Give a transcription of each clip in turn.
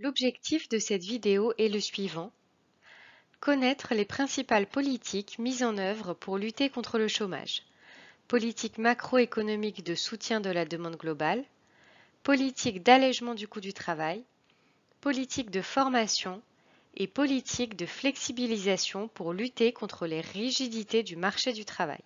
L'objectif de cette vidéo est le suivant. Connaître les principales politiques mises en œuvre pour lutter contre le chômage. Politique macroéconomique de soutien de la demande globale, politique d'allègement du coût du travail, politique de formation et politique de flexibilisation pour lutter contre les rigidités du marché du travail.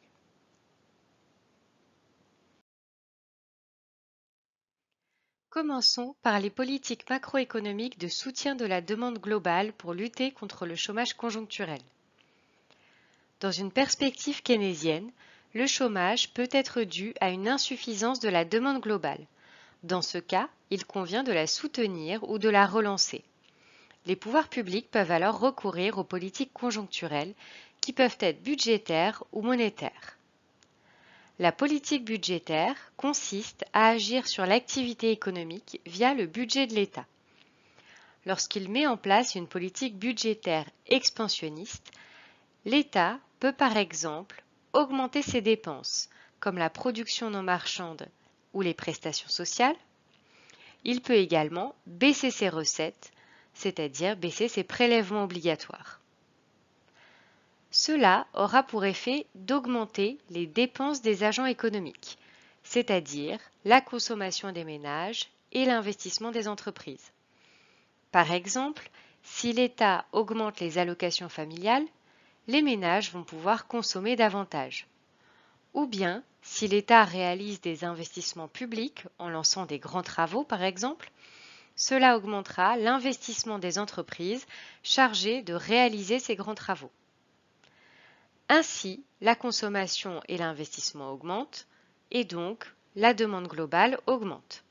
Commençons par les politiques macroéconomiques de soutien de la demande globale pour lutter contre le chômage conjoncturel. Dans une perspective keynésienne, le chômage peut être dû à une insuffisance de la demande globale. Dans ce cas, il convient de la soutenir ou de la relancer. Les pouvoirs publics peuvent alors recourir aux politiques conjoncturelles qui peuvent être budgétaires ou monétaires. La politique budgétaire consiste à agir sur l'activité économique via le budget de l'État. Lorsqu'il met en place une politique budgétaire expansionniste, l'État peut par exemple augmenter ses dépenses, comme la production non marchande ou les prestations sociales. Il peut également baisser ses recettes, c'est-à-dire baisser ses prélèvements obligatoires. Cela aura pour effet d'augmenter les dépenses des agents économiques, c'est-à-dire la consommation des ménages et l'investissement des entreprises. Par exemple, si l'État augmente les allocations familiales, les ménages vont pouvoir consommer davantage. Ou bien, si l'État réalise des investissements publics en lançant des grands travaux, par exemple, cela augmentera l'investissement des entreprises chargées de réaliser ces grands travaux. Ainsi, la consommation et l'investissement augmentent et donc la demande globale augmente.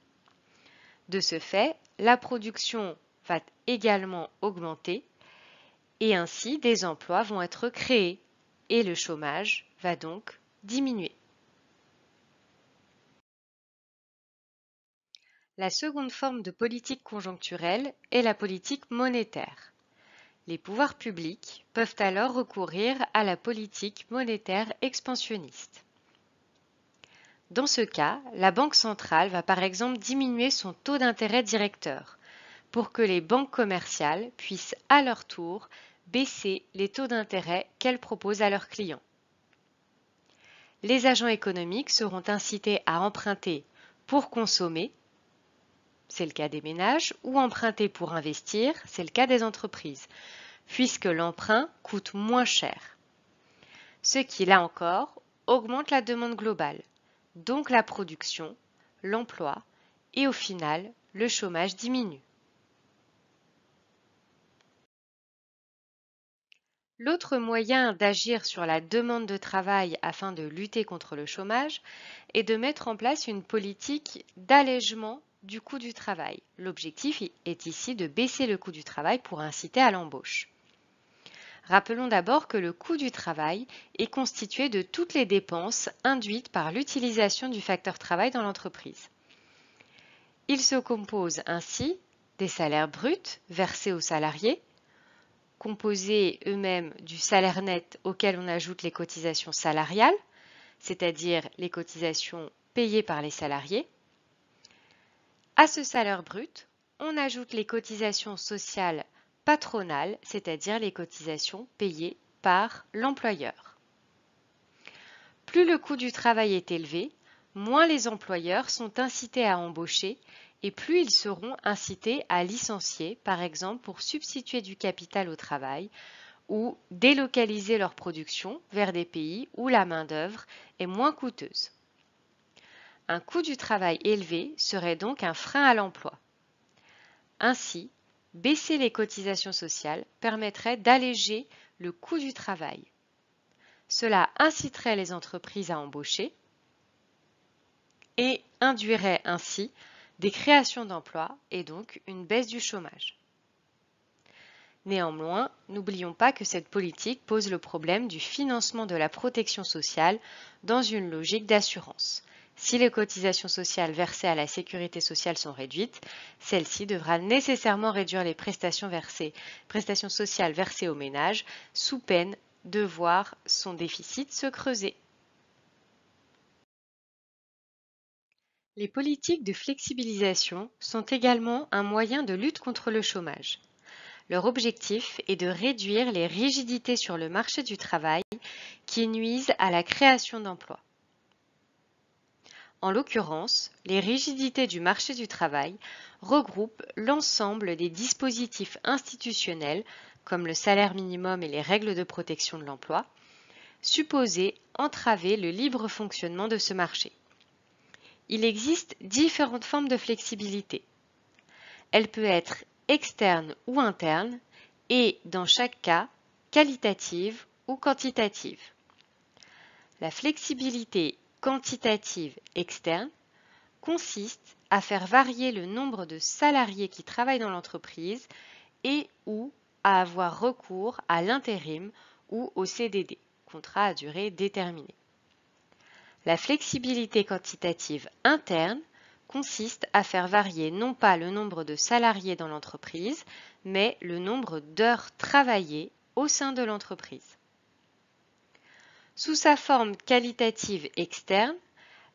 De ce fait, la production va également augmenter et ainsi des emplois vont être créés et le chômage va donc diminuer. La seconde forme de politique conjoncturelle est la politique monétaire. Les pouvoirs publics peuvent alors recourir à la politique monétaire expansionniste. Dans ce cas, la Banque centrale va par exemple diminuer son taux d'intérêt directeur pour que les banques commerciales puissent à leur tour baisser les taux d'intérêt qu'elles proposent à leurs clients. Les agents économiques seront incités à emprunter pour consommer, c'est le cas des ménages, ou emprunter pour investir, c'est le cas des entreprises, puisque l'emprunt coûte moins cher. Ce qui, là encore, augmente la demande globale, donc la production, l'emploi, et au final, le chômage diminue. L'autre moyen d'agir sur la demande de travail afin de lutter contre le chômage est de mettre en place une politique d'allègement du coût du travail. L'objectif est ici de baisser le coût du travail pour inciter à l'embauche. Rappelons d'abord que le coût du travail est constitué de toutes les dépenses induites par l'utilisation du facteur travail dans l'entreprise. Il se compose ainsi des salaires bruts versés aux salariés, composés eux-mêmes du salaire net auquel on ajoute les cotisations salariales, c'est-à-dire les cotisations payées par les salariés, à ce salaire brut, on ajoute les cotisations sociales patronales, c'est-à-dire les cotisations payées par l'employeur. Plus le coût du travail est élevé, moins les employeurs sont incités à embaucher et plus ils seront incités à licencier, par exemple pour substituer du capital au travail ou délocaliser leur production vers des pays où la main-d'œuvre est moins coûteuse. Un coût du travail élevé serait donc un frein à l'emploi. Ainsi, baisser les cotisations sociales permettrait d'alléger le coût du travail. Cela inciterait les entreprises à embaucher et induirait ainsi des créations d'emplois et donc une baisse du chômage. Néanmoins, n'oublions pas que cette politique pose le problème du financement de la protection sociale dans une logique d'assurance. Si les cotisations sociales versées à la sécurité sociale sont réduites, celle-ci devra nécessairement réduire les prestations versées, sociales versées aux ménages, sous peine de voir son déficit se creuser. Les politiques de flexibilisation sont également un moyen de lutte contre le chômage. Leur objectif est de réduire les rigidités sur le marché du travail qui nuisent à la création d'emplois. En l'occurrence, les rigidités du marché du travail regroupent l'ensemble des dispositifs institutionnels, comme le salaire minimum et les règles de protection de l'emploi, supposés entraver le libre fonctionnement de ce marché. Il existe différentes formes de flexibilité. Elle peut être externe ou interne et, dans chaque cas, qualitative ou quantitative. La flexibilité quantitative externe consiste à faire varier le nombre de salariés qui travaillent dans l'entreprise et ou à avoir recours à l'intérim ou au CDD, contrat à durée déterminée. La flexibilité quantitative interne consiste à faire varier non pas le nombre de salariés dans l'entreprise, mais le nombre d'heures travaillées au sein de l'entreprise. Sous sa forme qualitative externe,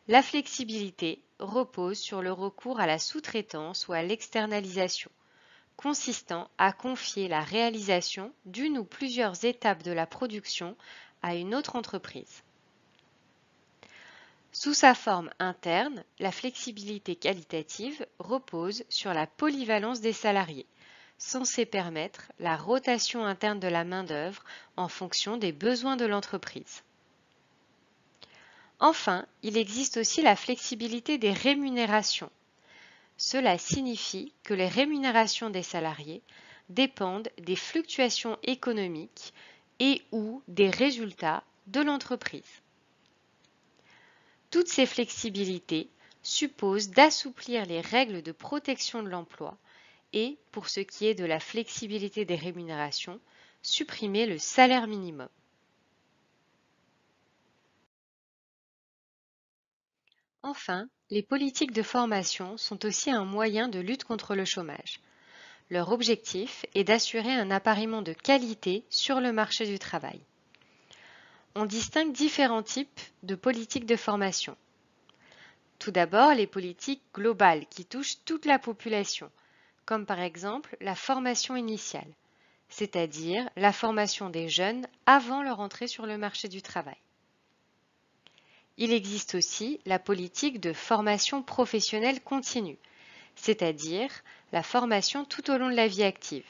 la flexibilité repose sur le recours à la sous-traitance ou à l'externalisation, consistant à confier la réalisation d'une ou plusieurs étapes de la production à une autre entreprise. Sous sa forme interne, la flexibilité qualitative repose sur la polyvalence des salariés, censée permettre la rotation interne de la main-d'œuvre en fonction des besoins de l'entreprise. Enfin, il existe aussi la flexibilité des rémunérations. Cela signifie que les rémunérations des salariés dépendent des fluctuations économiques et ou des résultats de l'entreprise. Toutes ces flexibilités supposent d'assouplir les règles de protection de l'emploi et, pour ce qui est de la flexibilité des rémunérations, supprimer le salaire minimum. Enfin, les politiques de formation sont aussi un moyen de lutte contre le chômage. Leur objectif est d'assurer un appariement de qualité sur le marché du travail. On distingue différents types de politiques de formation. Tout d'abord, les politiques globales qui touchent toute la population, comme par exemple la formation initiale, c'est-à-dire la formation des jeunes avant leur entrée sur le marché du travail. Il existe aussi la politique de formation professionnelle continue, c'est-à-dire la formation tout au long de la vie active.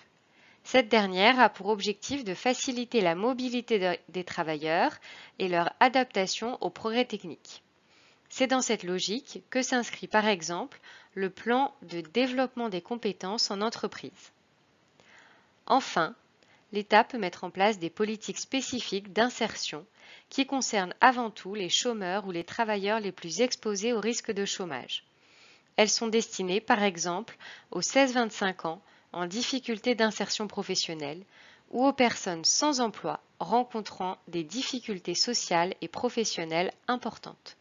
Cette dernière a pour objectif de faciliter la mobilité des travailleurs et leur adaptation aux progrès techniques. C'est dans cette logique que s'inscrit par exemple le plan de développement des compétences en entreprise. Enfin, l'État peut mettre en place des politiques spécifiques d'insertion qui concernent avant tout les chômeurs ou les travailleurs les plus exposés au risque de chômage. Elles sont destinées par exemple aux 16-25 ans en difficulté d'insertion professionnelle ou aux personnes sans emploi rencontrant des difficultés sociales et professionnelles importantes.